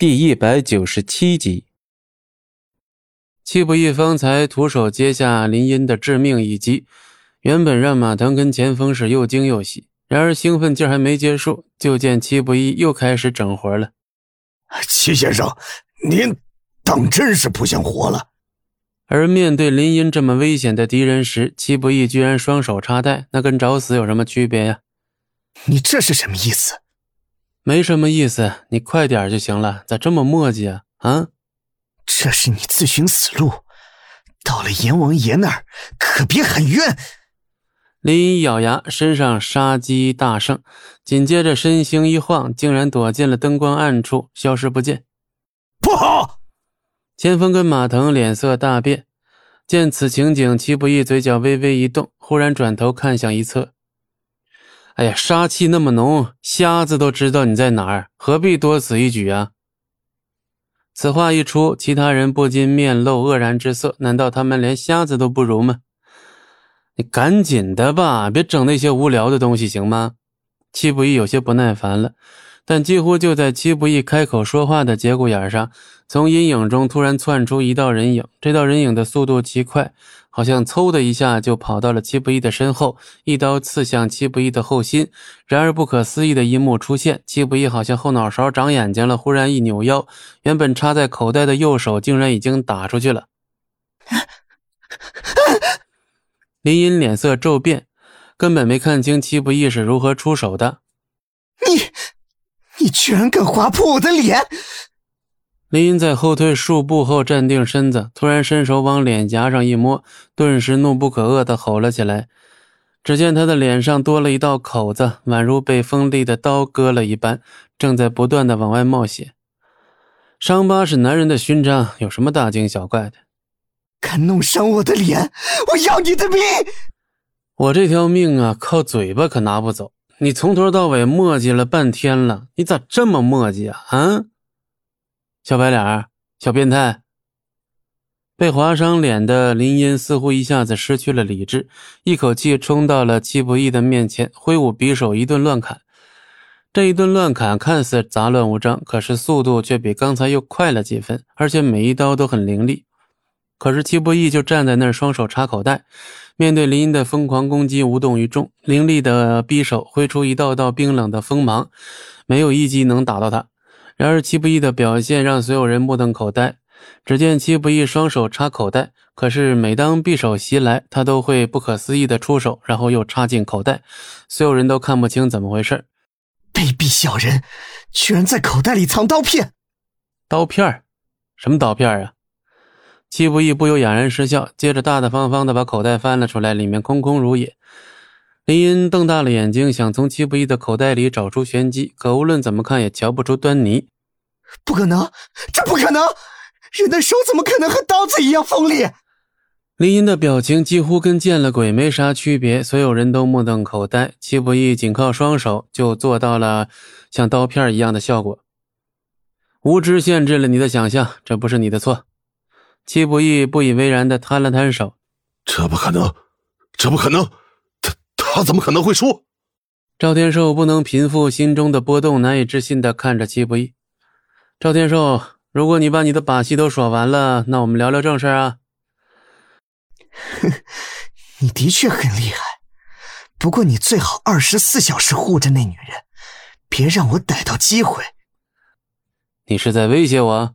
第一百九十七集，戚不义方才徒手接下林荫的致命一击，原本让马腾跟钱锋是又惊又喜。然而兴奋劲还没结束，就见戚不义又开始整活了。戚先生，您当真是不想活了？而面对林荫这么危险的敌人时，戚不义居然双手插袋，那跟找死有什么区别呀？你这是什么意思？没什么意思，你快点就行了，咋这么磨叽啊？啊，这是你自寻死路，到了阎王爷那儿可别喊冤。林一咬牙，身上杀机大盛，紧接着身形一晃，竟然躲进了灯光暗处，消失不见。不好！千峰跟马腾脸色大变，见此情景，齐不义嘴角微微一动，忽然转头看向一侧。哎呀，杀气那么浓，瞎子都知道你在哪儿，何必多此一举啊？此话一出，其他人不禁面露愕然之色。难道他们连瞎子都不如吗？你赶紧的吧，别整那些无聊的东西，行吗？戚不义有些不耐烦了。但几乎就在戚不义开口说话的节骨眼上，从阴影中突然窜出一道人影。这道人影的速度极快，好像嗖的一下就跑到了戚不义的身后，一刀刺向戚不义的后心。然而不可思议的一幕出现，戚不义好像后脑勺长眼睛了，忽然一扭腰，原本插在口袋的右手竟然已经打出去了。林荫脸色骤变，根本没看清戚不义是如何出手的。你。你居然敢划破我的脸！林荫在后退数步后站定身子，突然伸手往脸颊上一摸，顿时怒不可遏地吼了起来。只见他的脸上多了一道口子，宛如被锋利的刀割了一般，正在不断的往外冒血。伤疤是男人的勋章，有什么大惊小怪的？敢弄伤我的脸，我要你的命！我这条命啊，靠嘴巴可拿不走。你从头到尾磨叽了半天了，你咋这么磨叽啊？啊，小白脸，小变态！被划伤脸的林荫似乎一下子失去了理智，一口气冲到了戚不义的面前，挥舞匕首一顿乱砍。这一顿乱砍看似杂乱无章，可是速度却比刚才又快了几分，而且每一刀都很凌厉。可是齐不义就站在那儿，双手插口袋。面对林荫的疯狂攻击，无动于衷。凌厉的匕首挥出一道道冰冷的锋芒，没有一击能打到他。然而，齐不义的表现让所有人目瞪口呆。只见齐不义双手插口袋，可是每当匕首袭来，他都会不可思议的出手，然后又插进口袋。所有人都看不清怎么回事。卑鄙小人，居然在口袋里藏刀片！刀片？什么刀片啊？戚不义不由哑然失笑，接着大大方方的把口袋翻了出来，里面空空如也。林荫瞪大了眼睛，想从戚不义的口袋里找出玄机，可无论怎么看也瞧不出端倪。不可能，这不可能！人的手怎么可能和刀子一样锋利？林荫的表情几乎跟见了鬼没啥区别，所有人都目瞪口呆。戚不义仅靠双手就做到了像刀片一样的效果。无知限制了你的想象，这不是你的错。戚不义不以为然的摊了摊手：“这不可能，这不可能，他他怎么可能会输？”赵天寿不能平复心中的波动，难以置信的看着戚不义。赵天寿，如果你把你的把戏都耍完了，那我们聊聊正事啊。哼，你的确很厉害，不过你最好二十四小时护着那女人，别让我逮到机会。你是在威胁我？